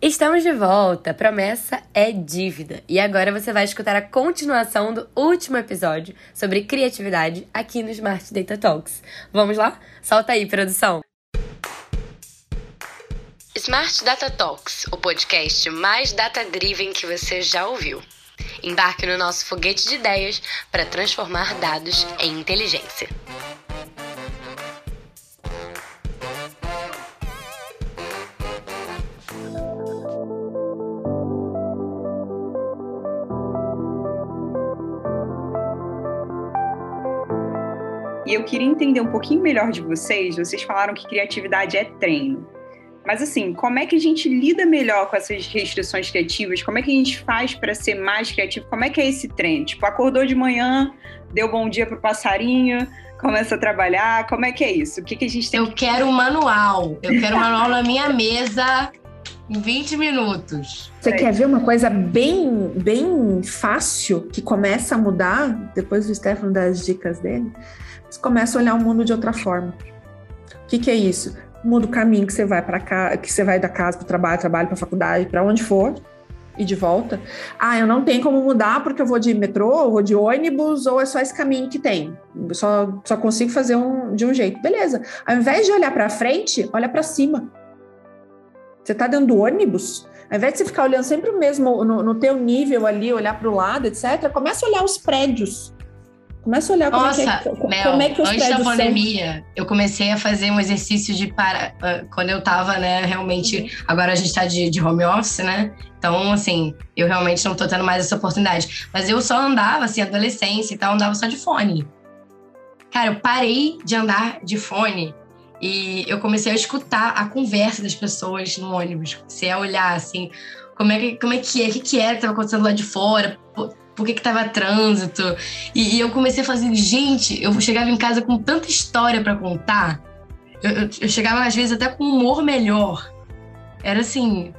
Estamos de volta. Promessa é dívida. E agora você vai escutar a continuação do último episódio sobre criatividade aqui no Smart Data Talks. Vamos lá? Solta aí, produção. Smart Data Talks, o podcast mais data-driven que você já ouviu. Embarque no nosso foguete de ideias para transformar dados em inteligência. Entender um pouquinho melhor de vocês. Vocês falaram que criatividade é treino. Mas assim, como é que a gente lida melhor com essas restrições criativas? Como é que a gente faz para ser mais criativo? Como é que é esse treino? Tipo, acordou de manhã, deu bom dia pro passarinho, começa a trabalhar. Como é que é isso? O que, que a gente tem Eu que... quero um manual. Eu quero um manual na minha mesa em 20 minutos. Você quer ver uma coisa bem, bem fácil que começa a mudar depois do Stefano dar as dicas dele? Você começa a olhar o mundo de outra forma. O que, que é isso? Muda o caminho que você vai para cá, que você vai da casa para o trabalho, trabalho para a faculdade, para onde for e de volta. Ah, eu não tenho como mudar porque eu vou de metrô, eu vou de ônibus, ou é só esse caminho que tem. Só, só consigo fazer um, de um jeito. Beleza. Ao invés de olhar para frente, olha para cima. Você está dentro do ônibus, ao invés de você ficar olhando sempre o mesmo, no, no teu nível ali, olhar para o lado, etc., começa a olhar os prédios. Começa a olhar como Nossa, é que, como Mel, é que os antes da prédios são. pandemia, eu comecei a fazer um exercício de para. ah, Quando eu tava, né, realmente. Uhum. Agora a gente tá de, de home office, né? Então, assim, eu realmente não tô tendo mais essa oportunidade. Mas eu só andava, assim, adolescência e tal, andava só de fone. Cara, eu parei de andar de fone e eu comecei a escutar a conversa das pessoas no ônibus. Comecei a olhar, assim, como é que, como é, que é, o que, que era que tava acontecendo lá de fora, por que que tava trânsito. E, e eu comecei a fazer, gente, eu chegava em casa com tanta história para contar. Eu, eu, eu chegava, às vezes, até com um humor melhor. Era assim,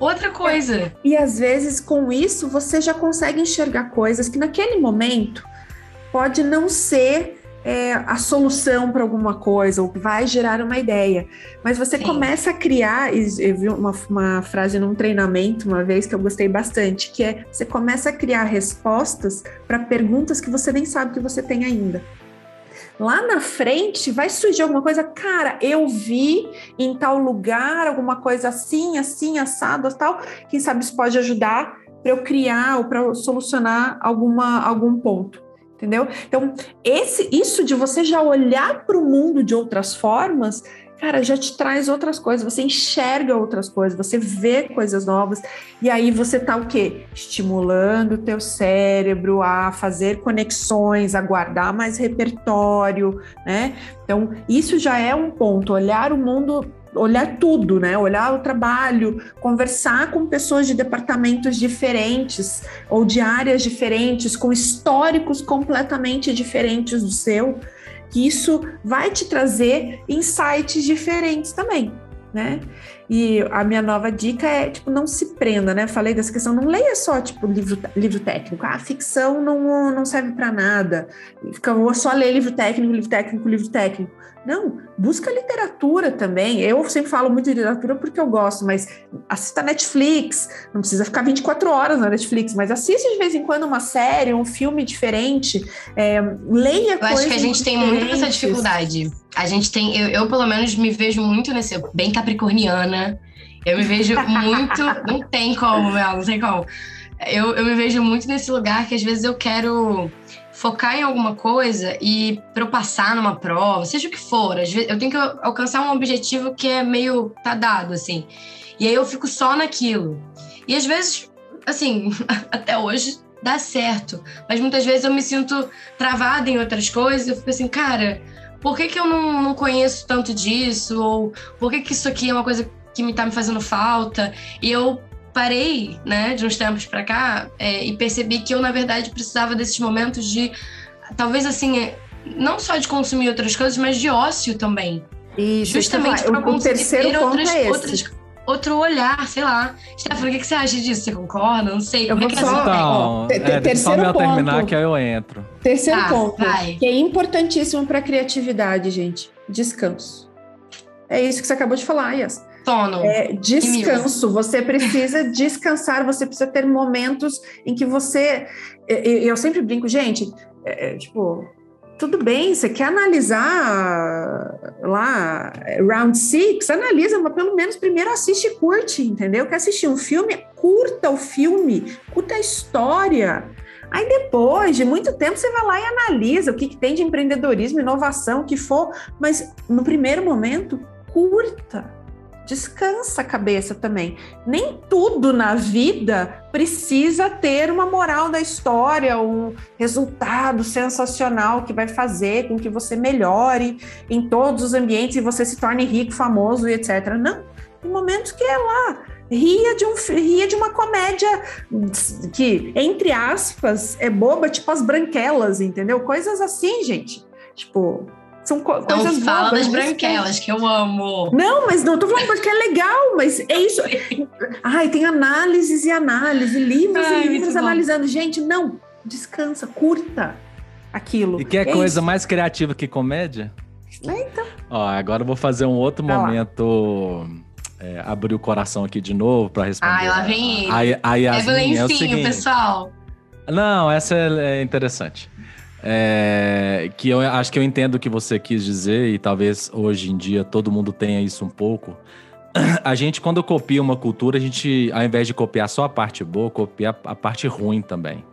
outra coisa. E às vezes, com isso, você já consegue enxergar coisas que naquele momento pode não ser é, a solução para alguma coisa, ou vai gerar uma ideia. Mas você Sim. começa a criar, eu vi uma, uma frase num treinamento uma vez que eu gostei bastante, que é você começa a criar respostas para perguntas que você nem sabe que você tem ainda. Lá na frente vai surgir alguma coisa, cara, eu vi em tal lugar alguma coisa assim, assim, assado, tal. Quem sabe isso pode ajudar para eu criar ou para solucionar alguma, algum ponto. Entendeu? Então, esse, isso de você já olhar para o mundo de outras formas, cara, já te traz outras coisas, você enxerga outras coisas, você vê coisas novas, e aí você tá o quê? Estimulando o teu cérebro a fazer conexões, a guardar mais repertório, né? Então, isso já é um ponto, olhar o mundo olhar tudo, né? Olhar o trabalho, conversar com pessoas de departamentos diferentes ou de áreas diferentes, com históricos completamente diferentes do seu, que isso vai te trazer insights diferentes também, né? E a minha nova dica é, tipo, não se prenda, né? Falei dessa questão, não leia só, tipo, livro, livro técnico. Ah, ficção não, não serve para nada. Fica, vou só ler livro técnico, livro técnico, livro técnico. Não, busca literatura também. Eu sempre falo muito de literatura porque eu gosto, mas assista Netflix. Não precisa ficar 24 horas na Netflix, mas assiste de vez em quando uma série, um filme diferente. É, leia Eu coisas acho que a gente tem muito essa dificuldade. A gente tem, eu, eu, pelo menos me vejo muito nesse, bem capricorniana. Eu me vejo muito, não tem como, Mel, não tem como. Eu, eu me vejo muito nesse lugar que às vezes eu quero focar em alguma coisa e para eu passar numa prova, seja o que for, eu tenho que alcançar um objetivo que é meio tá dado assim. E aí eu fico só naquilo. E às vezes, assim, até hoje dá certo, mas muitas vezes eu me sinto travada em outras coisas, eu fico assim, cara, por que, que eu não, não conheço tanto disso? Ou por que, que isso aqui é uma coisa que me tá me fazendo falta? E eu parei, né, de uns tempos para cá, é, e percebi que eu, na verdade, precisava desses momentos de, talvez assim, é, não só de consumir outras coisas, mas de ócio também. Isso, Justamente o, para o conseguir terceiro ter ponto outras, é esse. outras outro olhar, sei lá. Stephanie, o que, que você acha disso? Você concorda? Não sei. Eu Como é vou que é só-? Então, te- é, deixa só terceiro eu terminar ponto. que aí eu entro. Terceiro Tá, ponto, vai. que é importantíssimo para a criatividade, gente: descanso. É isso que você acabou de falar, Yas. Sono. É, descanso. Você precisa descansar, você precisa ter momentos em que você. Eu sempre brinco, gente, é, é, tipo, tudo bem, você quer analisar lá Round Six, analisa, mas pelo menos primeiro assiste e curte, entendeu? Quer assistir um filme, curta o filme, curta a história. Aí depois de muito tempo você vai lá e analisa o que, que tem de empreendedorismo, inovação, o que for, mas no primeiro momento, curta descansa a cabeça também. Nem tudo na vida precisa ter uma moral da história, um resultado sensacional que vai fazer com que você melhore em todos os ambientes e você se torne rico, famoso e etc. Não. Tem momentos que é lá. Ria de, um, ria de uma comédia que, entre aspas, é boba, tipo as branquelas, entendeu? Coisas assim, gente. Tipo, são co então, coisas fala das branquelas, que eu amo. Não, mas não, tô falando porque é legal, mas é isso. Ai, tem análises e análises, livros Ai, e livros analisando. Bom. Gente, não, descansa, curta aquilo. E que é, coisa isso. mais criativa que comédia? É, então. Ó, agora eu vou fazer um outro Vai momento. É, abrir o coração aqui de novo para responder. Ai, lá vem ele. A, a Yasmin, é o seguinte, pessoal. Não, essa é, é interessante. É, que eu acho que eu entendo o que você quis dizer e talvez hoje em dia todo mundo tenha isso um pouco. A gente, quando copia uma cultura, a gente, ao invés de copiar só a parte boa, copia a parte ruim também.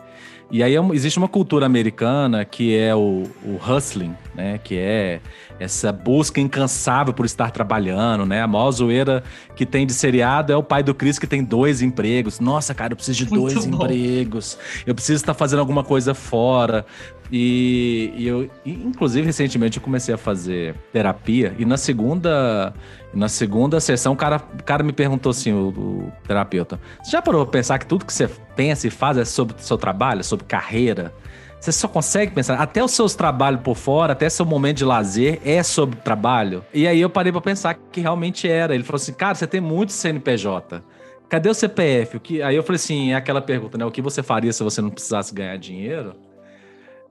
E aí existe uma cultura americana que é o, o hustling, né? Que é essa busca incansável por estar trabalhando, né? A maior zoeira que tem de seriado é o pai do Chris que tem dois empregos. Nossa, cara, eu preciso de Muito dois bom. empregos. Eu preciso estar fazendo alguma coisa fora. E, e eu, inclusive, recentemente eu comecei a fazer terapia e na segunda, na segunda sessão o cara, o cara me perguntou assim, o, o terapeuta, você já parou pra pensar que tudo que você pensa e faz é sobre seu trabalho, sobre carreira? Você só consegue pensar, até os seus trabalhos por fora, até seu momento de lazer é sobre trabalho. E aí eu parei para pensar que realmente era. Ele falou assim, cara, você tem muito CNPJ. Cadê o CPF? O que... Aí eu falei assim, é aquela pergunta, né? O que você faria se você não precisasse ganhar dinheiro?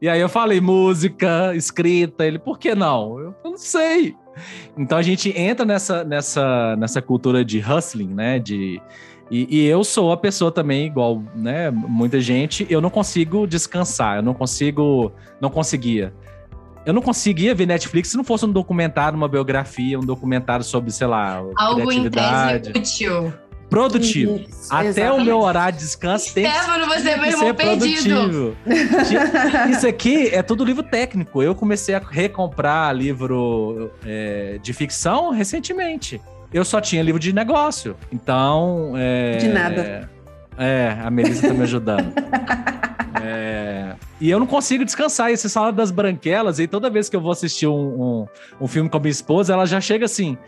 E aí eu falei, música, escrita. Ele, por que não? Eu, eu não sei. Então a gente entra nessa, nessa, nessa cultura de hustling, né? De e, e, eu sou a pessoa também, igual, né, muita gente, eu não consigo descansar, eu não consigo, não conseguia. Eu não conseguia ver Netflix se não fosse um documentário, uma biografia, um documentário sobre, sei lá, Algo criatividade. Algo útil. Produtivo. Isso, Até exatamente. o meu horário de descanso tem, Stefano, você tem é que ser produtivo. Isso aqui é tudo livro técnico. Eu comecei a recomprar livro é, de ficção recentemente eu só tinha livro de negócio. Então. É, de nada. É, a Melissa tá me ajudando. é, e eu não consigo descansar. E você fala das branquelas, e toda vez que eu vou assistir um, um, um filme com a minha esposa, ela já chega assim.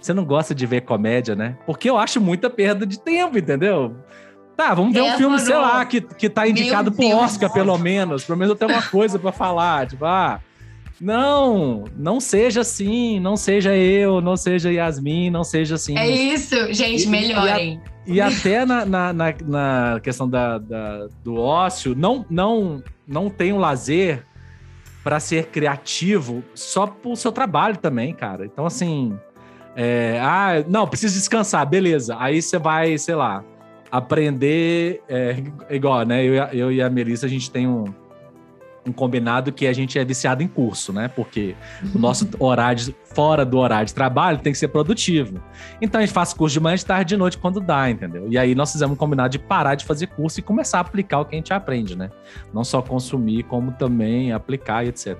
Você não gosta de ver comédia, né? Porque eu acho muita perda de tempo, entendeu? Tá, vamos ver um filme, sei lá, que, que tá indicado pro Oscar, pelo menos. Pelo menos eu tenho uma coisa para falar. Tipo, ah, não, não seja assim, não seja eu, não seja Yasmin, não seja assim. É isso, gente, melhorem. E, e, a, e até na, na, na, na questão da, da, do ócio, não, não, não tem um lazer para ser criativo só pro seu trabalho também, cara. Então, assim, é, ah, não, preciso descansar, beleza. Aí você vai, sei lá, aprender, é, igual, né? Eu, eu e a Melissa, a gente tem um um combinado que a gente é viciado em curso, né? Porque o nosso horário, fora do horário de trabalho, tem que ser produtivo. Então a gente faz curso de manhã, de tarde, de noite, quando dá, entendeu? E aí nós fizemos um combinado de parar de fazer curso e começar a aplicar o que a gente aprende, né? Não só consumir, como também aplicar e etc.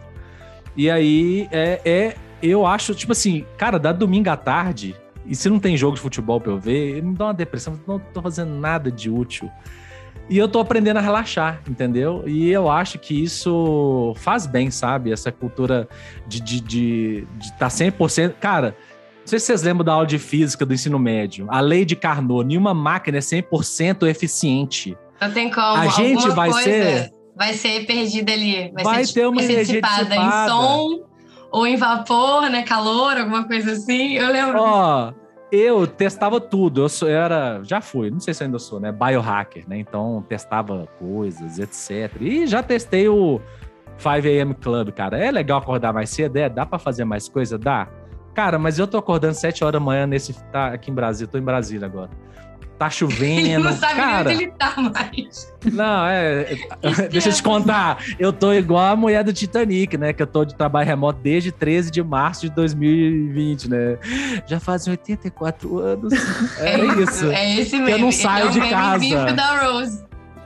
E aí é, é eu acho, tipo assim, cara, dá domingo à tarde, e se não tem jogo de futebol pra eu ver, me dá uma depressão, não tô fazendo nada de útil. E eu tô aprendendo a relaxar, entendeu? E eu acho que isso faz bem, sabe? Essa cultura de estar de, de, de tá 100%. Cara, não sei se vocês lembram da aula de física do ensino médio. A lei de Carnot, nenhuma máquina é 100% eficiente. Não tem como. A gente vai ser. Vai ser perdida ali. Vai, vai ser, ter uma energia dissipada em som ou em vapor, né? Calor, alguma coisa assim. Eu lembro. Ó. Oh, eu testava tudo. Eu, sou, eu era, já fui, não sei se ainda sou, né? Biohacker, né? Então testava coisas, etc. E já testei o 5 AM Club, cara. É legal acordar mais cedo, é? Dá para fazer mais coisa? Dá. Cara, mas eu tô acordando 7 horas da manhã nesse. Tá aqui em Brasília, tô em Brasília agora. Tá chovendo. Ele não sabe cara, nem onde ele tá mais. Não, é. Deixa eu te contar. Eu tô igual a mulher do Titanic, né? Que eu tô de trabalho remoto desde 13 de março de 2020, né? Já fazem 84 anos. É, isso. É esse mesmo. Eu não saio é de casa. da Rose.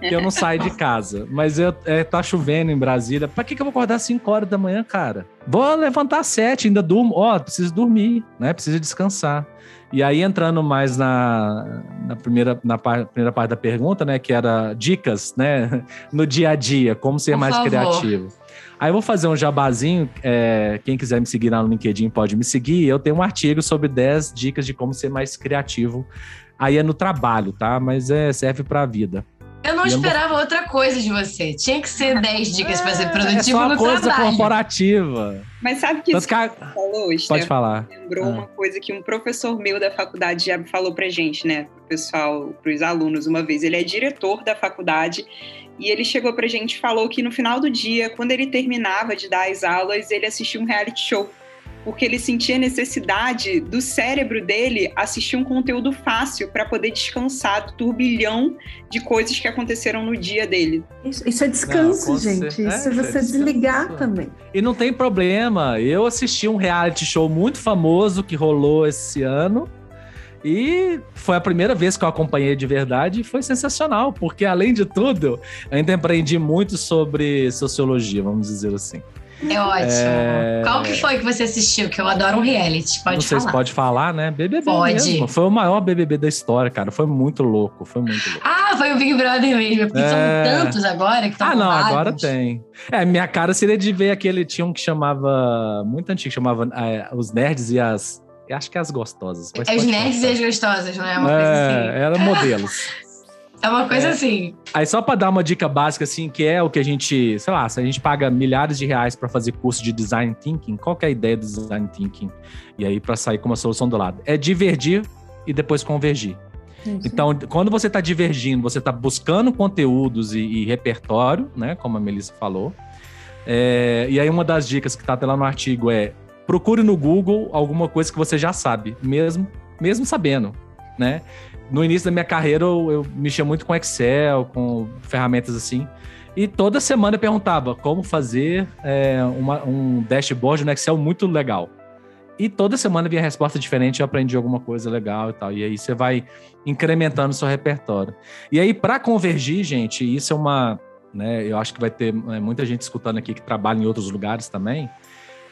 Que eu não saio de casa. Mas eu, é, tá chovendo em Brasília. Pra que, que eu vou acordar às 5 horas da manhã, cara? Vou levantar às 7, ainda durmo. Ó, preciso dormir, né? Preciso descansar. E aí, entrando mais na, na, primeira, na par, primeira parte da pergunta, né? Que era dicas, né? No dia a dia, como ser Por mais favor. criativo. Aí eu vou fazer um jabazinho. é, quem quiser me seguir lá no LinkedIn pode me seguir. Eu tenho um artigo sobre 10 dicas de como ser mais criativo. Aí é no trabalho, tá? Mas é, serve pra vida. Eu não E eu não- esperava outra coisa de você. Tinha que ser 10 dicas pra ser É produtivo só uma no coisa trabalho. corporativa. Mas sabe que isso que você falou, Pode Steph, falar. lembrou Ah. uma coisa que um professor meu da faculdade já falou pra gente, né? Pro pessoal, pros alunos uma vez. Ele é diretor da faculdade e ele chegou pra gente e falou que no final do dia, quando ele terminava de dar as aulas, ele assistia um reality show. Porque ele sentia necessidade do cérebro dele assistir um conteúdo fácil para poder descansar do turbilhão de coisas que aconteceram no dia dele. Isso, isso é descanso, Não, gente. cer- Isso é é, você é desligar descanso. também. E não tem problema. Eu assisti um reality show muito famoso que rolou esse ano. E foi a primeira vez que eu acompanhei de verdade e foi sensacional, porque além de tudo, eu ainda aprendi muito sobre sociologia, vamos dizer assim. É ótimo. É. Qual que foi que você assistiu? Que eu adoro um reality. Pode sei falar. pode falar, né? BBB Pode. mesmo. Foi o maior BBB da história, cara. Foi muito louco, foi muito louco. Ah, foi o Big Brother mesmo. Porque É. são tantos agora que estão Ah, não, bombados. agora tem. É, minha cara seria de ver aquele. Tinha um que chamava. Muito antigo, que chamava é, Os Nerds e as. Acho que as gostosas. mas É nerds e as gostosas, não é? Uma coisa É, assim. era modelos. É uma coisa É. assim. Aí só pra dar uma dica básica, assim, que é o que a gente, sei lá, se a gente paga milhares de reais pra fazer curso de design thinking, qual que é a ideia do design thinking? E aí pra sair com uma solução do lado? É divergir e depois convergir. Então, quando você está divergindo, você está buscando conteúdos e, e repertório, né? Como a Melissa falou. É, e aí, uma das dicas que está até lá no artigo é procure no Google alguma coisa que você já sabe, mesmo, mesmo sabendo, né? No início da minha carreira, eu, eu mexia muito com Excel, com ferramentas assim. E toda semana eu perguntava como fazer é, uma- um dashboard no Excel muito legal. E toda semana vinha resposta diferente, eu aprendi alguma coisa legal e tal. E aí você vai incrementando seu repertório. E aí, para convergir, gente, isso é uma. Né, eu acho que vai ter é, muita gente escutando aqui que trabalha em outros lugares também.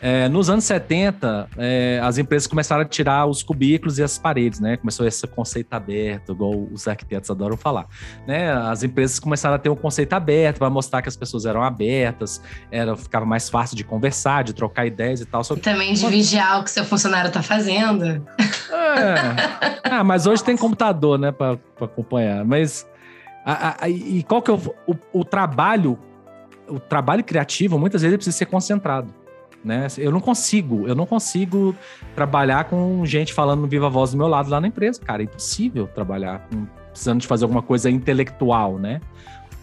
É, nos anos 70, é, as empresas começaram a tirar os cubículos e as paredes, né? Começou esse conceito aberto, igual os arquitetos adoram falar. Né? As empresas começaram a ter um conceito aberto para mostrar que as pessoas eram abertas, era, ficava mais fácil de conversar, de trocar ideias e tal. Só E também de vigiar o que seu funcionário tá fazendo. é. Ah, mas hoje tem computador, né, para acompanhar. Mas a- a- e qual que é o, o, o trabalho? O trabalho criativo muitas vezes precisa ser concentrado, né? Eu não consigo, eu não consigo trabalhar com gente falando viva voz do meu lado lá na empresa, cara. É impossível trabalhar com- precisando de fazer alguma coisa intelectual, né?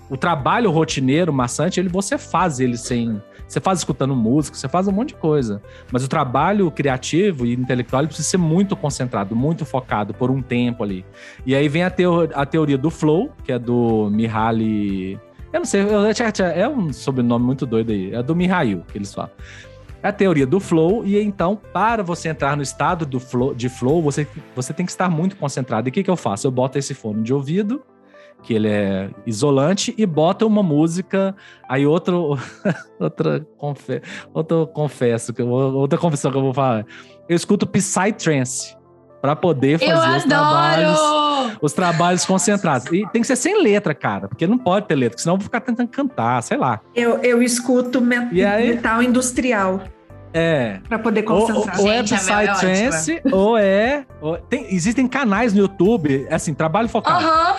O trabalho rotineiro, maçante, ele você faz ele sem você faz escutando música, você faz um monte de coisa. Mas o trabalho criativo e intelectual ele precisa ser muito concentrado, muito focado por um tempo ali. E aí vem a, teo a teoria do flow, que é do Mihaly. Eu não sei, é um sobrenome muito doido aí. É do Mihail que eles falam. É a teoria do flow, e então, para você entrar no estado do flow, de flow, você, você tem que estar muito concentrado. E o que, que eu faço? Eu boto esse fone de ouvido, que ele é isolante, e boto uma música. Aí outro, outra, confe, outra confesso, outra confissão que eu vou falar. Eu escuto Psytrance para poder fazer eu os trabalhos adoro! os trabalhos concentrados. E tem que ser sem letra, cara, porque não pode ter letra, senão eu vou ficar tentando cantar, sei lá. Eu, eu escuto me- E aí? metal industrial É. para poder Ou, ou, concentrar. ou é Gente, a Mel é Psytrance, ou é. ou- tem- existem canais no YouTube, é assim, trabalho focado. Aham,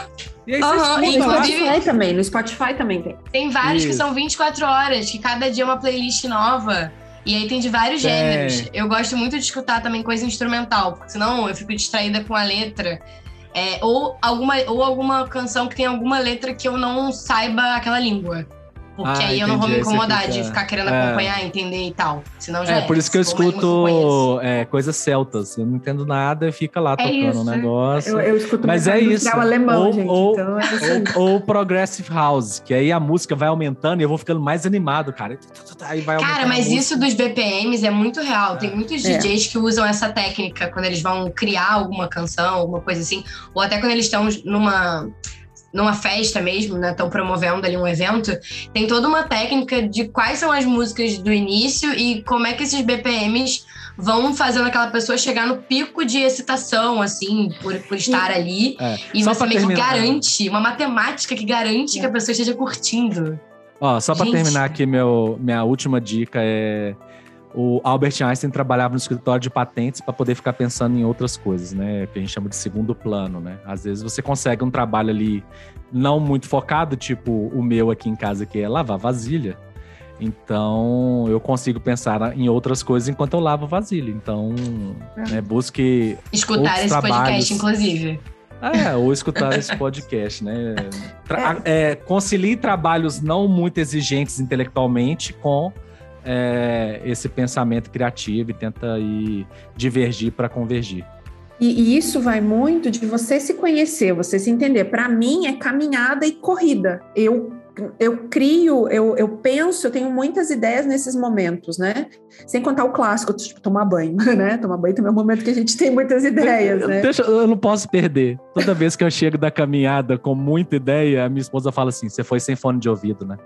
E aí lá. inclusive- Spotify também, no Spotify também tem. tem vários que Isso. são 24 horas, que cada dia é uma playlist nova. E aí tem de vários Tem. gêneros. Eu gosto muito de escutar também coisa instrumental, porque senão eu fico distraída com a letra. É, ou, alguma, ou alguma canção que tem alguma letra que eu não saiba aquela língua. Porque Ah, aí eu não vou me incomodar fica- de ficar querendo É. acompanhar, entender e tal. Senão já É, por isso que eu escuto é, coisas celtas. Eu não entendo nada e fica lá É tocando isso. um negócio. Eu, eu escuto Mas é isso. alemão, Ou- gente. ou- então é isso aí. Ou, ou Progressive House, que aí a música vai aumentando e eu vou ficando mais animado, cara. Aí vai Cara, mas isso dos BPMs é muito real. Tem muitos É. DJs que usam essa técnica quando eles vão criar alguma canção, alguma coisa assim. Ou até quando eles estão numa, numa festa mesmo, né? Estão promovendo ali um evento. Tem toda uma técnica de quais são as músicas do início e como é que esses BPMs vão fazendo aquela pessoa chegar no pico de excitação, assim, por, por estar ali. É, E só você meio que garante, uma matemática que garante É. que a pessoa esteja curtindo. Ó, só pra Gente. terminar aqui, meu, minha última dica é. O Albert Einstein trabalhava no escritório de patentes para poder ficar pensando em outras coisas, né? Que a gente chama de segundo plano, né? Às vezes você consegue um trabalho ali não muito focado, tipo o meu aqui em casa, que é lavar vasilha. Então eu consigo pensar em outras coisas enquanto eu lavo vasilha. Então, né, busque Escutar esse trabalhos. podcast, inclusive. É, ou escutar esse podcast, né? Tra- é, concilie trabalhos não muito exigentes intelectualmente com é, esse pensamento criativo e tenta ir divergir para convergir. E, e isso vai muito de você se conhecer, você se entender. Para mim, é caminhada e corrida. Eu, eu crio, eu, eu penso, eu tenho muitas ideias nesses momentos, né? Sem contar o clássico, tipo, tomar banho, né? Tomar banho também é um momento que a gente tem muitas ideias, né? Deixa, eu não posso perder. Toda vez que eu chego da caminhada com muita ideia, a minha esposa fala assim: você foi sem fone de ouvido, né?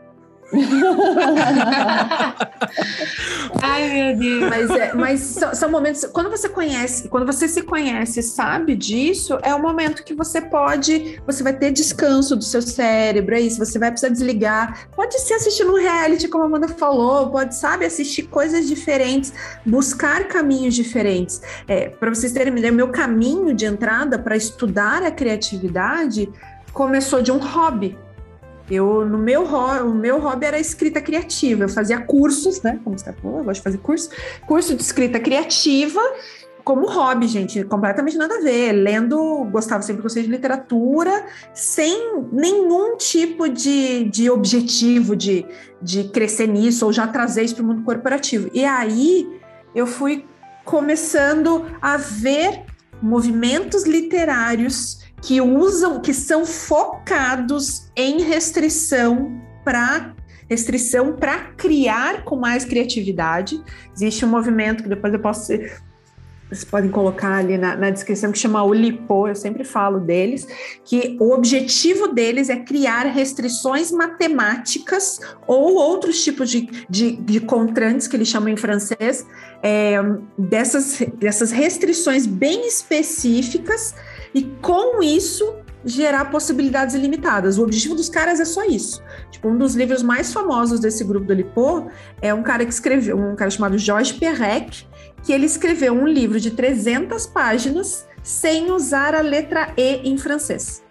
Ai, meu Deus. Mas, é, mas são, momentos. Quando você conhece, quando você se conhece sabe disso, é o momento que você pode. Você vai ter descanso do seu cérebro, é isso. Você vai precisar desligar. Pode ser assistindo um reality, como a Amanda falou, pode, sabe, assistir coisas diferentes, buscar caminhos diferentes. É, para vocês terem uma ideia, meu caminho de entrada para estudar a criatividade começou de um hobby. Eu, no meu o meu hobby era escrita criativa. Eu fazia cursos, né? Como você tá falando, eu gosto de fazer curso. Curso de escrita criativa como hobby, gente, completamente nada a ver. Lendo, gostava sempre gostei de literatura, sem nenhum tipo de, de objetivo de, de crescer nisso ou já trazer isso para o mundo corporativo. E aí eu fui começando a ver movimentos literários que usam, que são focados em restrição para restrição para criar com mais criatividade. Existe um movimento que depois eu posso vocês podem colocar ali na, na, descrição, que chama o LIPO, eu sempre falo deles, que o objetivo deles é criar restrições matemáticas ou outros tipos de, de, de contrantes, que eles chamam em francês, é, dessas, dessas restrições bem específicas, e com isso gerar possibilidades ilimitadas. O objetivo dos caras é só isso. Tipo, um dos livros mais famosos desse grupo do Lipo é um cara que escreveu, um cara chamado Georges Perec, que ele escreveu um livro de 300 páginas sem usar a letra E em francês,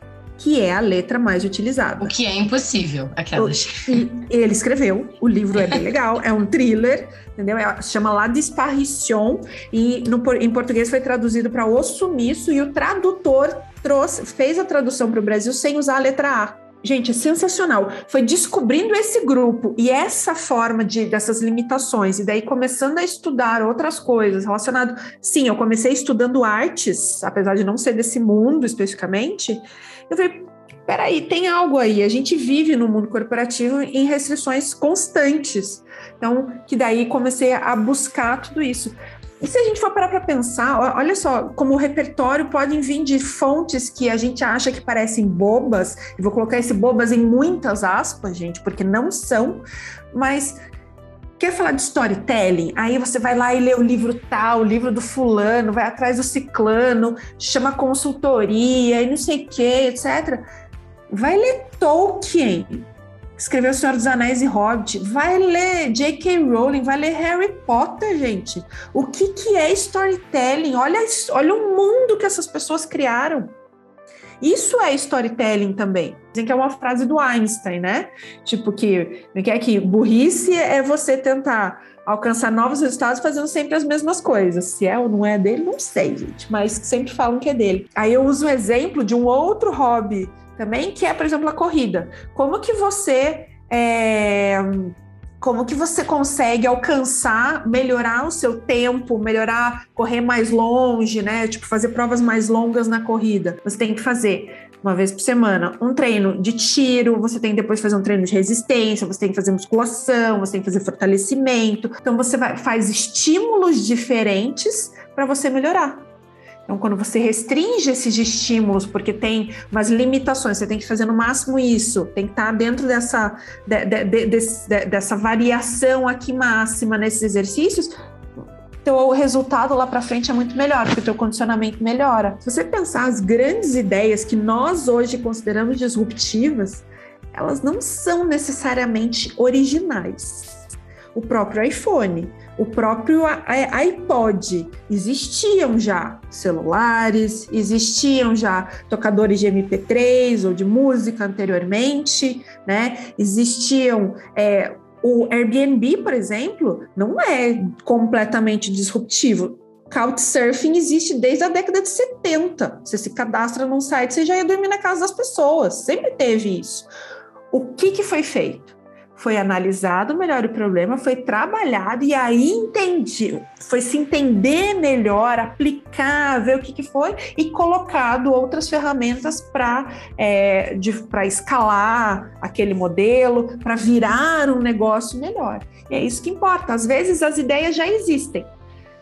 que é a letra mais utilizada. O que é impossível, aquelas. E ele escreveu, o livro é bem legal, é um thriller, entendeu? É, se chama La Disparition, e no, em português foi traduzido para O Sumiço, e o tradutor trouxe, fez a tradução para o Brasil sem usar a letra A. Gente, é sensacional. Foi descobrindo esse grupo e essa forma de dessas limitações, e daí começando a estudar outras coisas relacionado. Sim, eu comecei estudando artes, apesar de não ser desse mundo especificamente. Eu falei, peraí, tem algo aí. A gente vive no mundo corporativo em restrições constantes. Então, que daí comecei a buscar tudo isso. E se a gente for parar para pensar, olha só, como o repertório pode vir de fontes que a gente acha que parecem bobas, e vou colocar esse bobas em muitas aspas, gente, porque não são, mas quer falar de storytelling? Aí você vai lá e lê o livro tal, o livro do fulano, vai atrás do ciclano, chama consultoria e não sei o que, etc. Vai ler Tolkien, escreveu O Senhor dos Anéis e Hobbit, vai ler J.K. Rowling, vai ler Harry Potter, gente. O que, que é storytelling? Olha, olha o mundo que essas pessoas criaram. Isso é storytelling também. Dizem que é uma frase do Einstein, né? Tipo que, que é que burrice é você tentar alcançar novos resultados fazendo sempre as mesmas coisas. Se é ou não é dele, não sei, gente, mas sempre falam que é dele. Aí eu uso o exemplo de um outro hobby também, que é, por exemplo, a corrida. Como que você é, como que você consegue alcançar, melhorar o seu tempo, melhorar, correr mais longe, né? Tipo, fazer provas mais longas na corrida. Você tem que fazer uma vez por semana um treino de tiro, você tem que depois fazer um treino de resistência, você tem que fazer musculação, você tem que fazer fortalecimento. Então você vai, faz estímulos diferentes para você melhorar. Então, quando você restringe esses estímulos, porque tem umas limitações, você tem que fazer no máximo isso, tem que estar dentro dessa, de, de, de, dessa variação aqui máxima nesses exercícios, teu resultado lá para frente é muito melhor, porque o teu condicionamento melhora. Se você pensar as grandes ideias que nós hoje consideramos disruptivas, elas não são necessariamente originais. O próprio iPhone, o próprio iPod. Existiam já celulares, existiam já tocadores de MP3 ou de música anteriormente, né? Existiam. É, o Airbnb, por exemplo, não é completamente disruptivo. Couchsurfing existe desde a década de 70. Você se cadastra num site, você já ia dormir na casa das pessoas. Sempre teve isso. O que, que foi feito? Foi analisado melhor o problema, foi trabalhado e aí entendi, foi se entender melhor, aplicar, ver o que, que foi e colocado outras ferramentas para é, para escalar aquele modelo, para virar um negócio melhor. E é isso que importa. Às vezes as ideias já existem.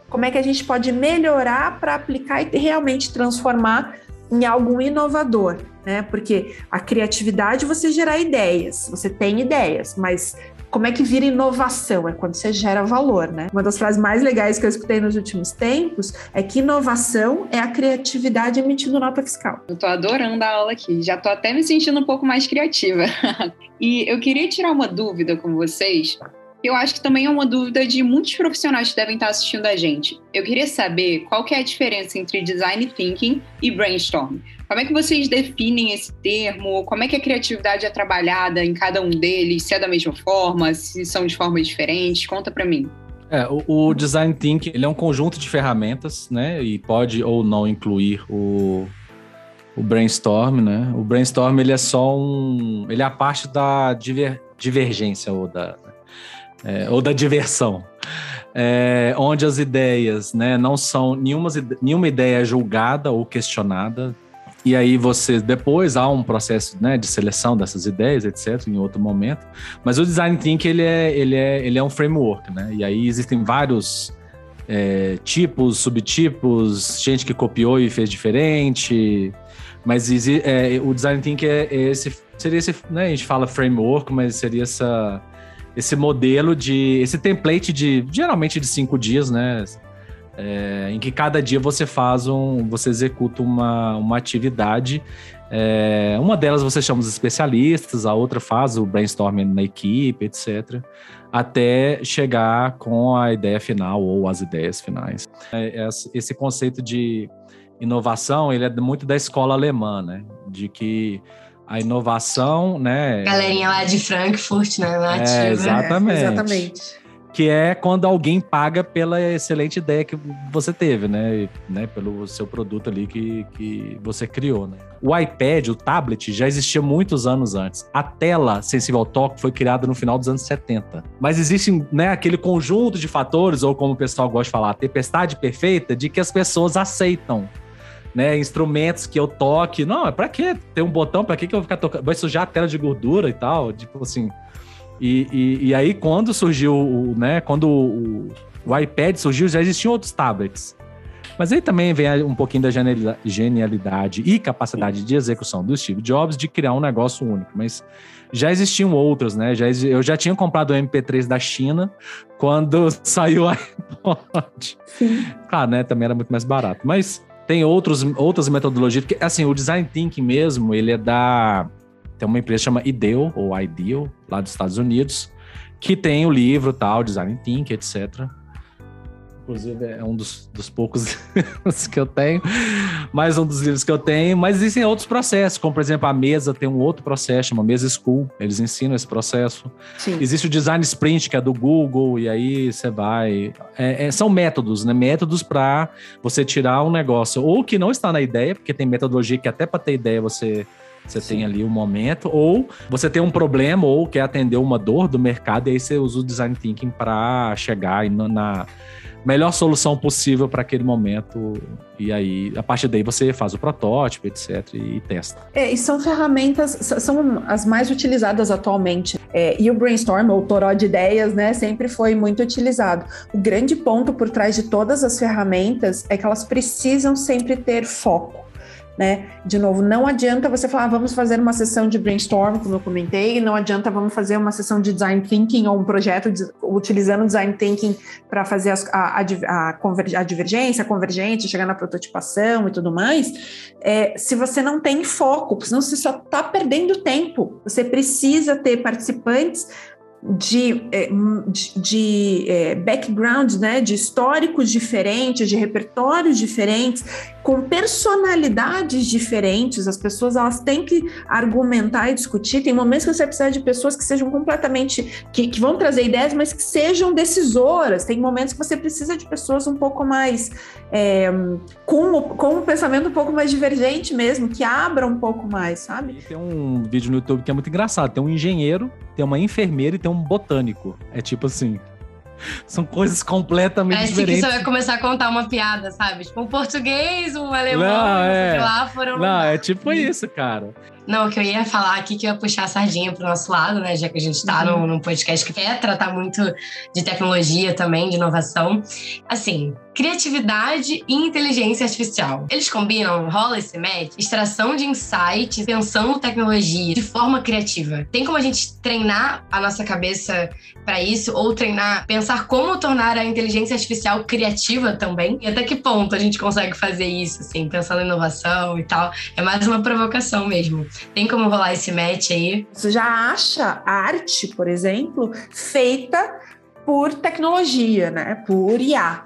Como é que a gente pode melhorar para aplicar e realmente transformar em algo inovador? Né? Porque a criatividade você gerar ideias, você tem ideias, mas como é que vira inovação? É quando você gera valor, né? Uma das frases mais legais que eu escutei nos últimos tempos é que inovação é a criatividade emitindo nota fiscal. Eu tô adorando a aula aqui, já tô até me sentindo um pouco mais criativa. e eu queria tirar uma dúvida com vocês, eu acho que também é uma dúvida de muitos profissionais que devem estar assistindo a gente. Eu queria saber qual que é a diferença entre design thinking e brainstorm. Como é que vocês definem esse termo? Como é que a criatividade é trabalhada em cada um deles? Se é da mesma forma? Se são de formas diferentes? Conta para mim. É, o, o, design thinking ele é um conjunto de ferramentas, né? E pode ou não incluir o, o brainstorm, né? O brainstorm ele é só um, ele é a parte da diver, divergência ou da é, ou da diversão. É, onde as ideias né, não são nenhuma, nenhuma ideia julgada ou questionada, e aí você depois há um processo né, de seleção dessas ideias, etc, em outro momento. Mas o design thinking ele é ele é ele é um framework, né? E aí existem vários é, tipos, subtipos, gente que copiou e fez diferente. Mas é, o design thinking é, é esse seria esse, né, a gente fala framework, mas seria essa esse modelo de esse template de geralmente de cinco dias, né? É, em que cada dia você faz um, você executa uma, uma atividade. É, uma delas você chama os especialistas, a outra faz o brainstorming na equipe, etc., até chegar com a ideia final ou as ideias finais. É, esse conceito de inovação, ele é muito da escola alemã, né? De que a inovação, né? Galerinha lá de Frankfurt, né? Nativa. É, exatamente. É, exatamente que é quando alguém paga pela excelente ideia que você teve, né? né? Pelo seu produto ali que, que você criou, né? O iPad, o tablet, já existia muitos anos antes. A tela sensível ao toque foi criada no final dos anos 70. Mas existe né, aquele conjunto de fatores, ou como o pessoal gosta de falar, a tempestade perfeita, de que as pessoas aceitam. Né, instrumentos que eu toque. Não, é pra quê? Ter um botão, pra quê que eu vou ficar tocando? Vai sujar a tela de gordura e tal. Tipo assim, e, e, e, aí, quando surgiu o, né, quando o, o, iPad surgiu, já existiam outros tablets. Mas aí também vem um pouquinho da genialidade e capacidade de execução do Steve Jobs de criar um negócio único. Mas já existiam outros, né? Já, eu já tinha comprado o MP3 da China quando saiu o iPod. Sim. Claro, né? Também era muito mais barato. Mas tem outros, outras metodologias. Porque, assim, o design thinking mesmo, ele é da tem uma empresa que chama Ideal, ou Ideal, lá dos Estados Unidos, que tem o livro tal, Design Think, etc. Inclusive, é um dos, dos poucos que eu tenho, mais um dos livros que eu tenho. Mas existem outros processos, como, por exemplo, a mesa tem um outro processo, chama Mesa School. Eles ensinam esse processo. Sim. Existe o Design Sprint, que é do Google, e aí você vai. É, é, são métodos, né? Métodos para você tirar um negócio, ou que não está na ideia, porque tem metodologia que até para ter ideia você Você Sim. tem ali um momento, ou você tem um problema, ou quer atender uma dor do mercado, e aí você usa o design thinking para chegar na melhor solução possível para aquele momento. E aí, a partir daí, você faz o protótipo, etc., e testa. É, e são ferramentas, são as mais utilizadas atualmente. É, e o brainstorm, ou toró de ideias, né, sempre foi muito utilizado. O grande ponto por trás de todas as ferramentas é que elas precisam sempre ter foco né? De novo, não adianta você falar, ah, vamos fazer uma sessão de brainstorm, como eu comentei, não adianta vamos fazer uma sessão de design thinking ou um projeto de, utilizando design thinking para fazer as, a, a, a, divergência, a convergência, chegar na prototipação e tudo mais. É, se você não tem foco, senão você só está perdendo tempo. Você precisa ter participantes de, é, de, de é, backgrounds, né, de históricos diferentes, de repertórios diferentes, com personalidades diferentes. As pessoas elas têm que argumentar e discutir. Tem momentos que você precisa de pessoas que sejam completamente que, que vão trazer ideias, mas que sejam decisoras. Tem momentos que você precisa de pessoas um pouco mais é, com, com um pensamento um pouco mais divergente mesmo, que abram um pouco mais, sabe? Tem um vídeo no YouTube que é muito engraçado. Tem um engenheiro, tem uma enfermeira e tem um botânico. É tipo assim. São coisas completamente Parece diferentes. que você vai começar a contar uma piada, sabe? Tipo, um português, um alemão, não, é... lá foram. Não, é tipo isso, cara. Não, o que eu ia falar aqui, que eu ia puxar a sardinha pro nosso lado, né? Já que a gente está uhum. num, num podcast que quer tratar muito de tecnologia também, de inovação. Assim, criatividade e inteligência artificial. Eles combinam, rola esse match, extração de insights, pensando tecnologia de forma criativa. Tem como a gente treinar a nossa cabeça para isso ou treinar, pensar como tornar a inteligência artificial criativa também? E até que ponto a gente consegue fazer isso, assim, pensando em inovação e tal? É mais uma provocação mesmo. Tem como rolar esse match aí? Você já acha arte, por exemplo, feita por tecnologia, né? Por IA.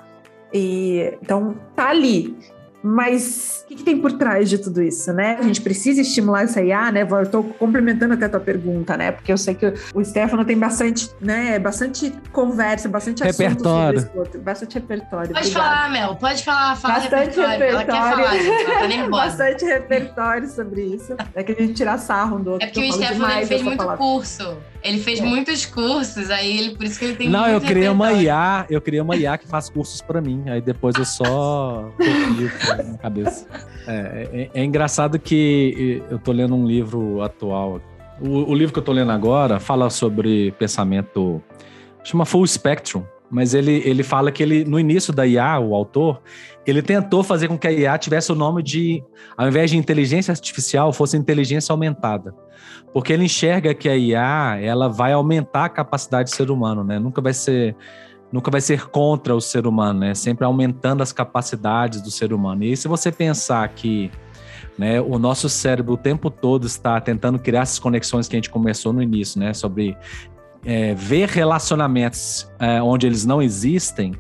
E, então, tá ali. Mas o que, que, tem por trás de tudo isso, né? A gente precisa estimular essa IA, né? Eu estou complementando até a tua pergunta, né? Porque eu sei que o Stefano tem bastante, né? Bastante conversa, bastante repertório. Assunto bastante repertório. Pode Obrigada. falar, Mel. Pode falar, fala bastante repertório. repertório. Ela quer falar, gente, tá bastante repertório sobre isso. É que a gente tira sarro um do outro. É porque o Stefano fez muito palavra. curso. Ele fez muitos cursos, aí ele, por isso que ele tem Não, eu criei uma IA, eu criei uma IA que faz cursos para mim. Aí depois eu só copio na cabeça. É, é, é, engraçado que eu tô lendo um livro atual. O, o, livro que eu tô lendo agora fala sobre pensamento, chama Full Spectrum, mas ele, ele fala que ele, no início da IA, o autor, ele tentou fazer com que a IA tivesse o nome de, ao invés de inteligência artificial, fosse inteligência aumentada. Porque ele enxerga que a IA, ela vai aumentar a capacidade do ser humano, né? Nunca vai ser nunca vai ser contra o ser humano, né? Sempre aumentando as capacidades do ser humano. E se você pensar que né, o nosso cérebro o tempo todo está tentando criar essas conexões que a gente começou no início, né? Sobre é, ver relacionamentos é, onde eles não existem.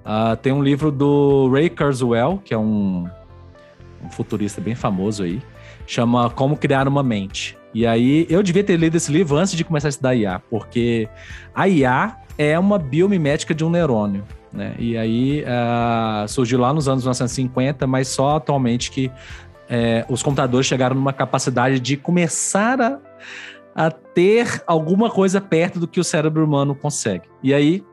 Uh, tem um livro do Ray Kurzweil, que é um, um futurista bem famoso aí, chama Como Criar uma Mente. E aí eu devia ter lido esse livro antes de começar a estudar IA, porque a IA é uma biomimética de um neurônio. Né? E aí uh, surgiu lá nos anos 1950, mas só atualmente que é, os computadores chegaram numa capacidade de começar a, a ter alguma coisa perto do que o cérebro humano consegue. E aí,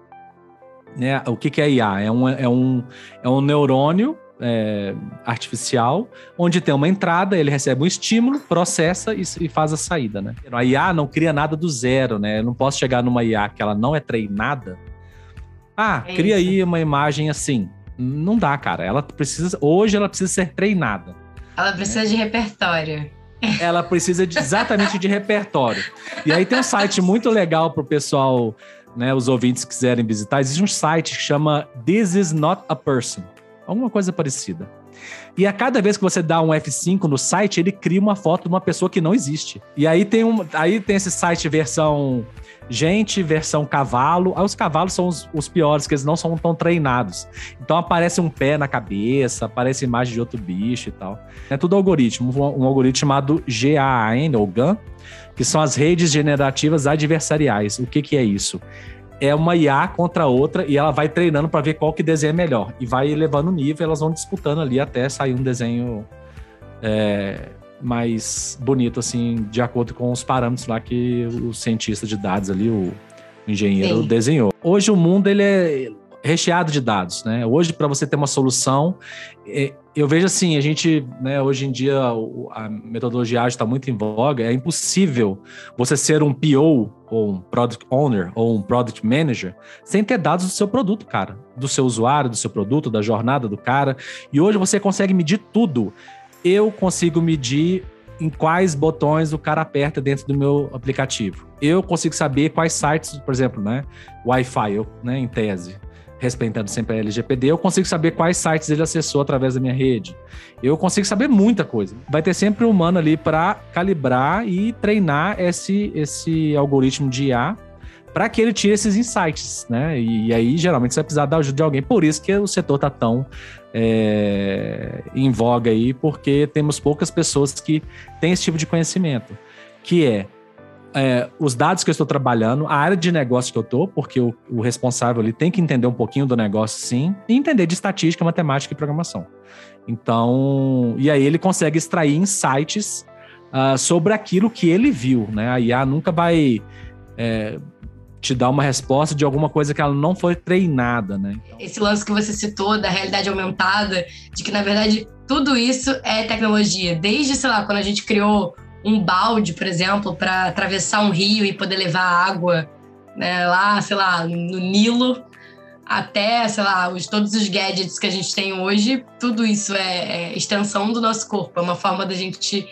né, o que, que é IA? É um, é um, é um neurônio é, artificial, onde tem uma entrada, ele recebe um estímulo, processa e, e, faz a saída, né? A IA não cria nada do zero, né? Eu não posso chegar numa IA que ela não é treinada. Ah, é cria isso. aí uma imagem assim. Não dá, cara. Ela precisa. Hoje ela precisa ser treinada. Ela precisa né? de repertório. Ela precisa de, exatamente de repertório. E aí tem um site muito legal para o pessoal, né, os ouvintes quiserem visitar. Existe um site que chama This Is Not a Person alguma coisa parecida. E a cada vez que você dá um F5 no site, ele cria uma foto de uma pessoa que não existe. E aí tem, um, aí tem esse site versão gente, versão cavalo. Aí os cavalos são os, os, piores, que eles não são tão treinados. Então aparece um pé na cabeça, aparece imagem de outro bicho e tal. É tudo algoritmo, um, um algoritmo chamado GAN, ou GAN, que são as redes generativas adversariais. O que, que é isso? é uma IA contra outra e ela vai treinando para ver qual que desenha melhor. E vai elevando o nível, elas vão disputando ali até sair um desenho é, mais bonito, assim, de acordo com os parâmetros lá que o cientista de dados ali, o engenheiro, Sim. desenhou. Hoje o mundo ele é recheado de dados, né? Hoje, para você ter uma solução, é, eu vejo assim, a gente, né, hoje em dia, a metodologia ágil está muito em voga, é impossível você ser um PO, ou um Product Owner, ou um Product Manager, sem ter dados do seu produto, cara. Do seu usuário, do seu produto, da jornada do cara. E hoje você consegue medir tudo. Eu consigo medir em quais botões o cara aperta dentro do meu aplicativo. Eu consigo saber quais sites, por exemplo, né, Wi-Fi, né, em tese respeitando sempre a LGPD, eu consigo saber quais sites ele acessou através da minha rede. Eu consigo saber muita coisa. Vai ter sempre um humano ali para calibrar e treinar esse, esse algoritmo de IA para que ele tire esses insights, né? E, e, aí, geralmente, você vai precisar da ajuda de alguém. Por isso que o setor está tão é, em voga aí, porque temos poucas pessoas que têm esse tipo de conhecimento, que é é, os dados que eu estou trabalhando, a área de negócio que eu estou, porque o, o, responsável ali tem que entender um pouquinho do negócio, sim, e entender de estatística, matemática e programação. Então, e aí ele consegue extrair insights uh, sobre aquilo que ele viu, né? A IA nunca vai é, te dar uma resposta de alguma coisa que ela não foi treinada, né? Então... Esse lance que você citou da realidade aumentada, de que na verdade tudo isso é tecnologia. Desde, sei lá, quando a gente criou um balde, por exemplo, para atravessar um rio e poder levar água né, lá, sei lá, no Nilo, até, sei lá, os, todos os gadgets que a gente tem hoje, tudo isso é, é extensão do nosso corpo, é uma forma da gente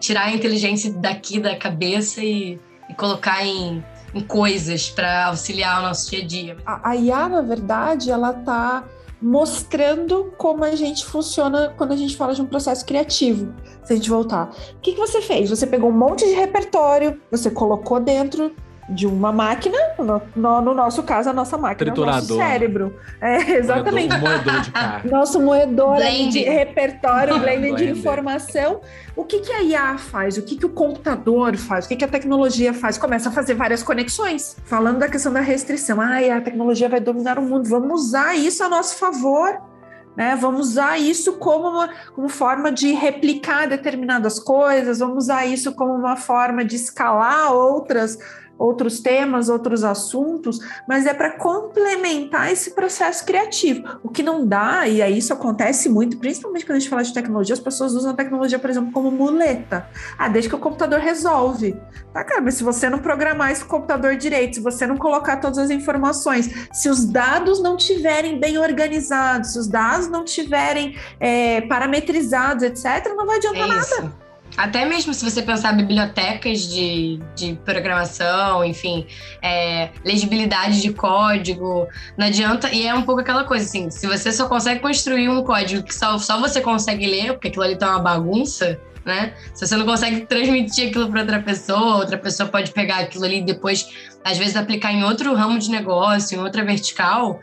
tirar a inteligência daqui da cabeça e, e colocar em, em coisas para auxiliar o nosso dia a dia. A, IA, na verdade, ela está mostrando como a gente funciona quando a gente fala de um processo criativo. Se a gente voltar, o que, que você fez? Você pegou um monte de repertório, você colocou dentro de uma máquina, no, no, no, nosso caso, a nossa máquina, Triturador. nosso cérebro. É, exatamente. Moedor, moedor de carne. Nosso moedor de repertório, blender de informação. O que, que a IA faz? O que, que o computador faz? O que, que a tecnologia faz? Começa a fazer várias conexões. Falando da questão da restrição. Ah, a tecnologia vai dominar o mundo. Vamos usar isso a nosso favor. Né? Vamos usar isso como uma como forma de replicar determinadas coisas, vamos usar isso como uma forma de escalar outras outros temas, outros assuntos, mas é para complementar esse processo criativo. O que não dá, e aí isso acontece muito, principalmente quando a gente fala de tecnologia, as pessoas usam a tecnologia, por exemplo, como muleta. Ah, desde que o computador resolve. Tá, cara, mas se você não programar esse computador direito, se você não colocar todas as informações, se os dados não tiverem bem organizados, se os dados não tiverem é, parametrizados, etc., não vai adiantar é nada. Até mesmo se você pensar bibliotecas de, de programação, enfim, é, legibilidade de código, não adianta. E é um pouco aquela coisa assim: se você só consegue construir um código que só, só você consegue ler, porque aquilo ali tá uma bagunça, né? Se você não consegue transmitir aquilo para outra pessoa, outra pessoa pode pegar aquilo ali e depois, às vezes, aplicar em outro ramo de negócio, em outra vertical.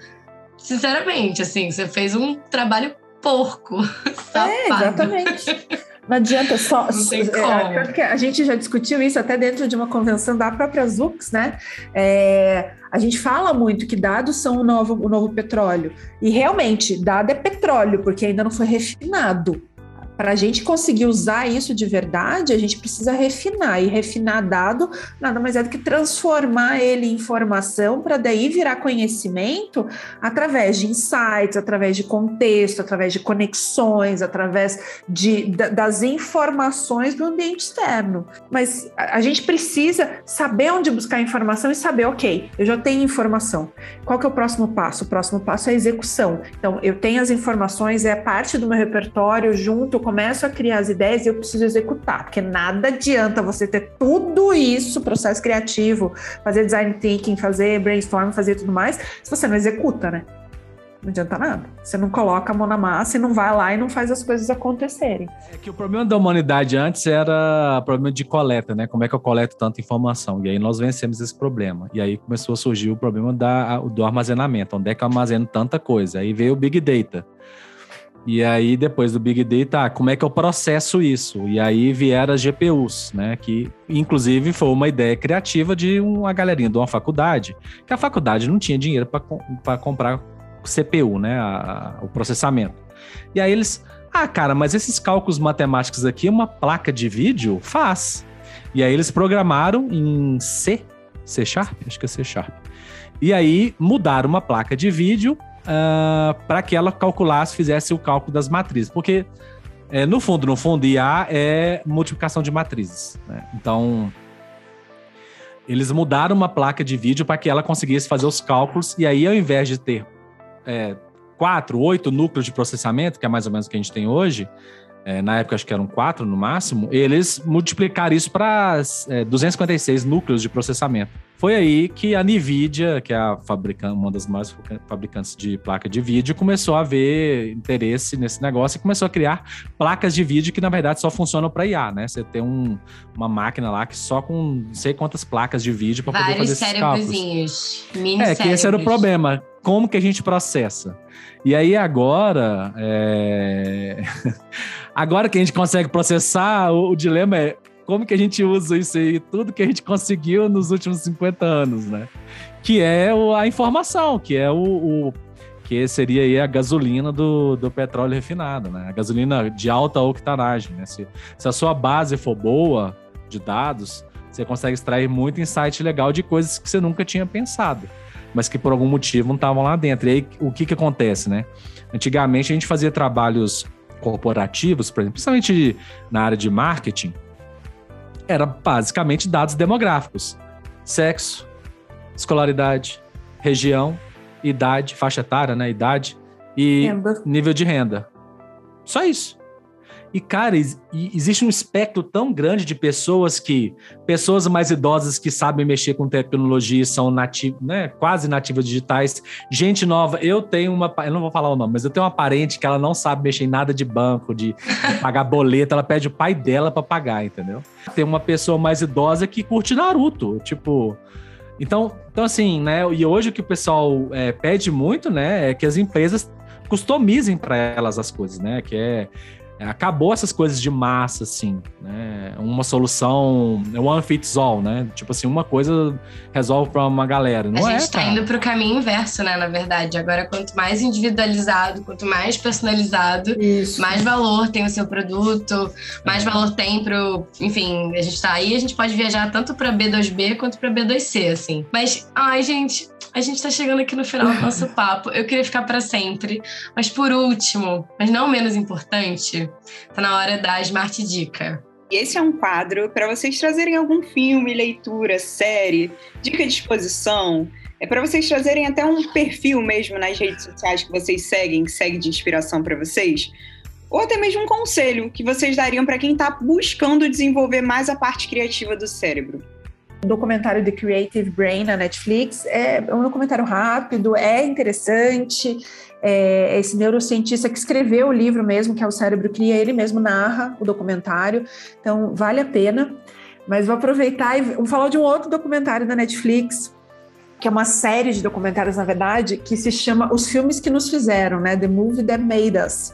Sinceramente, assim, você fez um trabalho porco. É, exatamente. Não adianta só. Não tem é, como. a gente já discutiu isso até dentro de uma convenção da própria Zux, né? É, a gente fala muito que dados são o novo, o novo petróleo. E realmente, dado é petróleo, porque ainda não foi refinado para a gente conseguir usar isso de verdade, a gente precisa refinar. E refinar dado nada mais é do que transformar ele em informação para daí virar conhecimento através de insights, através de contexto, através de conexões, através de, das informações do ambiente externo. Mas a gente precisa saber onde buscar informação e saber, ok, eu já tenho informação. Qual que é o próximo passo? O próximo passo é a execução. Então, eu tenho as informações, é parte do meu repertório junto com começo a criar as ideias e eu preciso executar, porque nada adianta você ter tudo isso, processo criativo, fazer design thinking, fazer brainstorm, fazer tudo mais, se você não executa, né? Não adianta nada. Você não coloca a mão na massa e não vai lá e não faz as coisas acontecerem. É que o problema da humanidade antes era problema de coleta, né? Como é que eu coleto tanta informação? E aí nós vencemos esse problema. E aí começou a surgir o problema da, do armazenamento. Onde é que eu armazeno tanta coisa? Aí veio o Big Data. E aí, depois do Big Data, ah, como é que eu processo isso? E aí vieram as GPUs, né? Que, inclusive, foi uma ideia criativa de uma galerinha de uma faculdade, que a faculdade não tinha dinheiro para comprar CPU, né? A, a, o processamento. E aí eles Ah, cara, mas esses cálculos matemáticos aqui, uma placa de vídeo faz. E aí eles programaram em C, C Sharp? Acho que é C Sharp. E aí mudaram uma placa de vídeo uh, para que ela calculasse, fizesse o cálculo das matrizes. Porque, é, no fundo, no fundo, IA é multiplicação de matrizes. Né? Então, eles mudaram uma placa de vídeo para que ela conseguisse fazer os cálculos. E aí, ao invés de ter é, quatro, oito núcleos de processamento, que é mais ou menos o que a gente tem hoje, é, na época acho que eram quatro no máximo, eles multiplicaram isso para é, 256 núcleos de processamento. Foi aí que a NVIDIA, que é a fabricante, uma das maiores fabricantes de placa de vídeo, começou a ver interesse nesse negócio e começou a criar placas de vídeo que, na verdade, só funcionam para IA, né? Você tem um, uma máquina lá que só com não sei quantas placas de vídeo para poder fazer esses cálculos. Mini é, que esse era o problema. Como que a gente processa? E aí agora, é... agora que a gente consegue processar, o, o dilema é como que a gente usa isso aí, tudo que a gente conseguiu nos últimos 50 anos, né? Que é a informação, que é o, o que seria aí a gasolina do, do petróleo refinado, né? A gasolina de alta octanagem, né? Se, se a sua base for boa de dados, você consegue extrair muito insight legal de coisas que você nunca tinha pensado, mas que por algum motivo não estavam lá dentro. E aí, o que que acontece, né? Antigamente a gente fazia trabalhos corporativos, por exemplo, principalmente na área de marketing, era basicamente dados demográficos: sexo, escolaridade, região, idade, faixa etária, né? Idade e renda. nível de renda. Só isso. E, cara, existe um espectro tão grande de pessoas que. Pessoas mais idosas que sabem mexer com tecnologia são nativas, né? Quase nativas digitais. Gente nova. Eu tenho uma. Eu não vou falar o nome, mas eu tenho uma parente que ela não sabe mexer em nada de banco, de, de pagar boleto. Ela pede o pai dela para pagar, entendeu? Tem uma pessoa mais idosa que curte Naruto. Tipo. Então, então assim, né? E hoje o que o pessoal é, pede muito, né? É que as empresas customizem para elas as coisas, né? Que é é, acabou essas coisas de massa, assim, né? Uma solução, one fits all, né? Tipo assim, uma coisa resolve para uma galera. Não a gente está indo para o caminho inverso, né? Na verdade, agora quanto mais individualizado, quanto mais personalizado, Isso. mais valor tem o seu produto, mais é. valor tem pro, enfim, a gente está aí, a gente pode viajar tanto para B2B quanto para B2C, assim. Mas, ai, gente, a gente está chegando aqui no final do nosso papo. Eu queria ficar para sempre, mas por último, mas não menos importante, tá na hora da Smart Dica. E esse é um quadro para vocês trazerem algum filme, leitura, série, dica de exposição. É para vocês trazerem até um perfil mesmo nas redes sociais que vocês seguem, que segue de inspiração para vocês. Ou até mesmo um conselho que vocês dariam para quem está buscando desenvolver mais a parte criativa do cérebro. O documentário The Creative Brain na Netflix é um documentário rápido, é interessante. É, esse neurocientista que escreveu o livro mesmo, que é o Cérebro Cria, ele mesmo narra o documentário, então vale a pena. Mas vou aproveitar e vou falar de um outro documentário da Netflix, que é uma série de documentários, na verdade, que se chama Os Filmes que Nos Fizeram, né? The Movie That Made Us.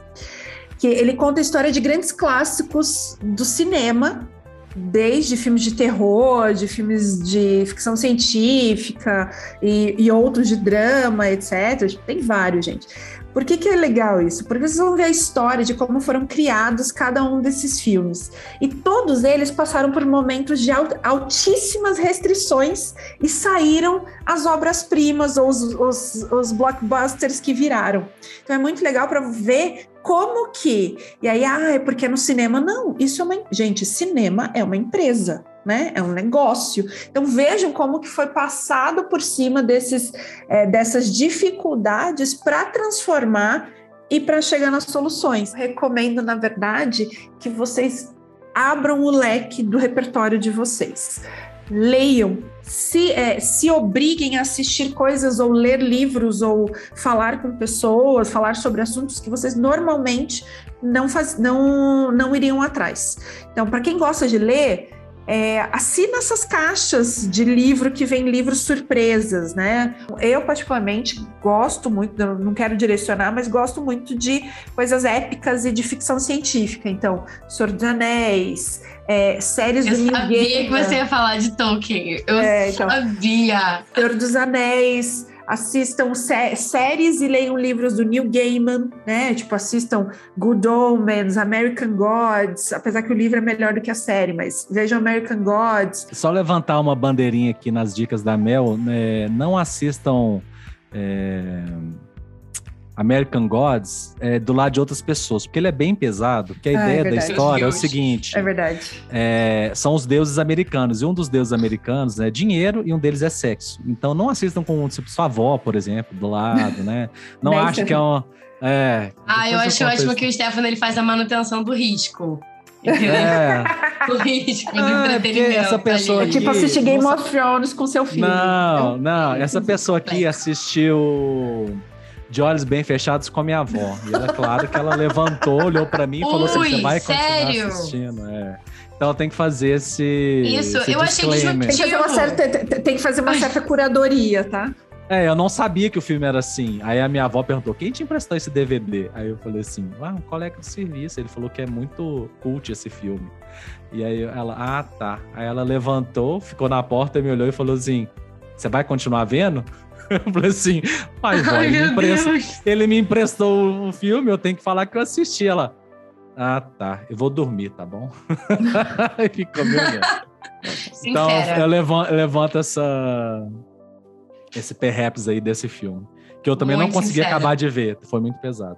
Que ele conta a história de grandes clássicos do cinema desde filmes de terror, de filmes de ficção científica e, e outros de drama, etc. Tem vários, gente. Por que, que é legal isso? Porque vocês vão ver a história de como foram criados cada um desses filmes. E todos eles passaram por momentos de altíssimas restrições e saíram as obras-primas ou os, os, os blockbusters que viraram. Então é muito legal para ver como que? E aí, ah, é porque é no cinema. Não, isso é uma. Gente, cinema é uma empresa. Né? É um negócio. Então vejam como que foi passado por cima desses, é, dessas dificuldades para transformar e para chegar nas soluções. Recomendo, na verdade, que vocês abram o leque do repertório de vocês leiam, se, é, se obriguem a assistir coisas ou ler livros ou falar com pessoas, falar sobre assuntos que vocês normalmente não, faz, não, não iriam atrás. Então, para quem gosta de ler, é, assina essas caixas de livro que vem livros surpresas, né? Eu, particularmente, gosto muito, não quero direcionar, mas gosto muito de coisas épicas e de ficção científica. Então, Senhor dos Anéis, é, séries eu do Eu sabia que você ia falar de Tolkien. Eu é, então, sabia. Senhor dos Anéis, assistam sé séries e leiam livros do Neil Gaiman, né? Tipo, assistam Good Omens, American Gods, apesar que o livro é melhor do que a série, mas vejam American Gods. Só levantar uma bandeirinha aqui nas dicas da Mel, né? não assistam. É American Gods é, do lado de outras pessoas, porque ele é bem pesado, porque a ah, ideia é da história é o seguinte: é verdade. É, são os deuses americanos, e um dos deuses americanos é dinheiro e um deles é sexo. Então não assistam com tipo, sua avó, por exemplo, do lado, né? Não acho que é uma. É, ah, eu acho ótimo que o Stefano ele faz a manutenção do risco. É. o risco do ah, é entretenimento. Essa pessoa aqui, é tipo assistir Game of Thrones com seu filho. Não, não. Essa pessoa aqui assistiu de olhos bem fechados com a minha avó. E ela, claro que ela levantou, olhou para mim e falou assim: você vai sério? continuar assistindo. É. Então tem que fazer esse. Isso, esse eu achei que tem que, fazer uma certa, tem que fazer uma certa curadoria, tá? É, eu não sabia que o filme era assim. Aí a minha avó perguntou: quem te emprestou esse DVD? Aí eu falei assim: ah, um colega de serviço. Ele falou que é muito cult esse filme. E aí ela, ah, tá. Aí ela levantou, ficou na porta, me olhou e falou assim: você vai continuar vendo? Eu falei assim, pai, vó, ele, me empresta, ele me emprestou o filme, eu tenho que falar que eu assisti. Ela, ah, tá, eu vou dormir, tá bom? e ficou me olhando. Então, eu levanto, eu levanto essa, esse perhaps aí desse filme, que eu também muito não consegui sincera. acabar de ver, foi muito pesado.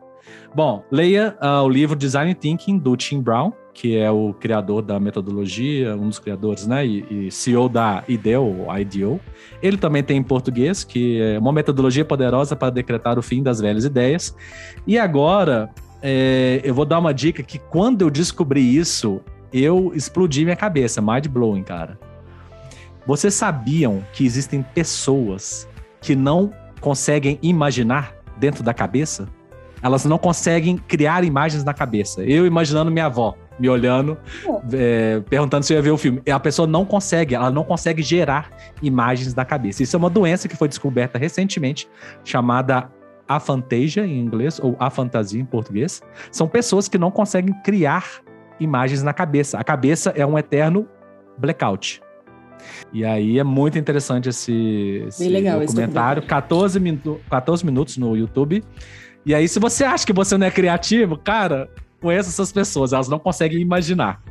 Bom, leia uh, o livro Design Thinking do Tim Brown, que é o criador da metodologia, um dos criadores, né, e, e CEO da IDEO, IDEO. Ele também tem em português, que é uma metodologia poderosa para decretar o fim das velhas ideias. E agora, é, eu vou dar uma dica que quando eu descobri isso, eu explodi minha cabeça, mind blowing, cara. Vocês sabiam que existem pessoas que não conseguem imaginar dentro da cabeça? Elas não conseguem criar imagens na cabeça. Eu imaginando minha avó me olhando, é, perguntando se eu ia ver o filme. E a pessoa não consegue, ela não consegue gerar imagens na cabeça. Isso é uma doença que foi descoberta recentemente, chamada afantasia em inglês, ou afantasia em português. São pessoas que não conseguem criar imagens na cabeça. A cabeça é um eterno blackout. E aí é muito interessante esse, esse legal, documentário. Esse 14, minu 14 minutos no YouTube. E aí, se você acha que você não é criativo, cara, conheça essas pessoas, elas não conseguem imaginar.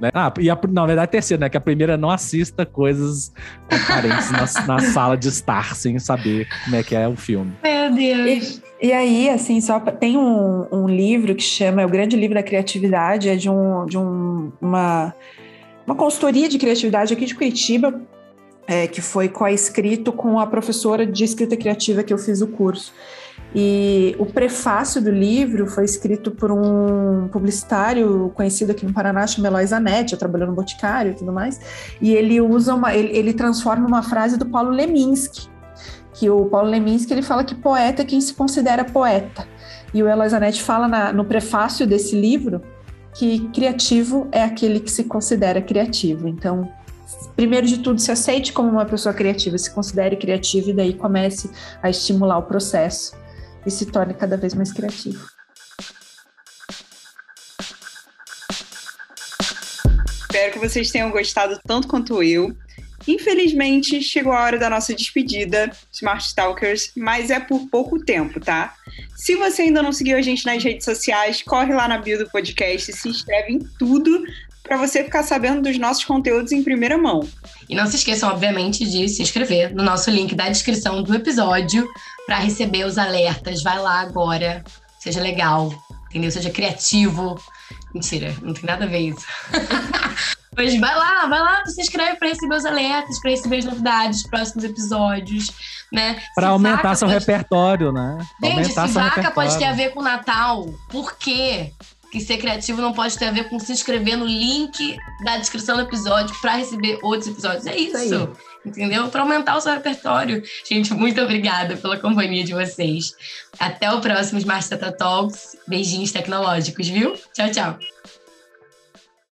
Né? Ah, e a, na verdade, a terceira, né? Que a primeira não assista coisas aparentes na, na, sala de estar, sem saber como é que é o filme. Meu Deus! E, e aí, assim, só tem um, um, livro que chama, é o Grande Livro da Criatividade, é de, um, de um, uma, uma consultoria de criatividade aqui de Curitiba, é, que foi co-escrito com a professora de escrita criativa que eu fiz o curso. E o prefácio do livro foi escrito por um publicitário conhecido aqui no Paraná, chamado Eloy Zanetti, trabalhou no Boticário e tudo mais. E ele usa uma, ele, ele transforma uma frase do Paulo Leminski, que o Paulo Leminski ele fala que poeta é quem se considera poeta. E o Eloy Zanetti fala na, no prefácio desse livro que criativo é aquele que se considera criativo. Então, primeiro de tudo, se aceite como uma pessoa criativa, se considere criativo e daí comece a estimular o processo e se torne cada vez mais criativo. Espero que vocês tenham gostado tanto quanto eu. Infelizmente, chegou a hora da nossa despedida, Smart Stalkers, mas é por pouco tempo, tá? Se você ainda não seguiu a gente nas redes sociais, corre lá na bio do podcast, se inscreve em tudo para você ficar sabendo dos nossos conteúdos em primeira mão. E não se esqueçam, obviamente, de se inscrever no nosso link da descrição do episódio para receber os alertas. Vai lá agora, seja legal, entendeu? Seja criativo. Mentira, não tem nada a ver isso. Mas vai lá, vai lá, se inscreve para receber os alertas, para receber as novidades dos próximos episódios, né? Para aumentar seu pode... repertório, né? Gente, aumentar se vaca repertório. pode ter a ver com Natal, por quê? que ser criativo não pode ter a ver com se inscrever no link da descrição do episódio para receber outros episódios. É isso. isso entendeu? Para aumentar o seu repertório. Gente, muito obrigada pela companhia de vocês. Até o próximo Smart Data Talks. Beijinhos tecnológicos, viu? Tchau, tchau.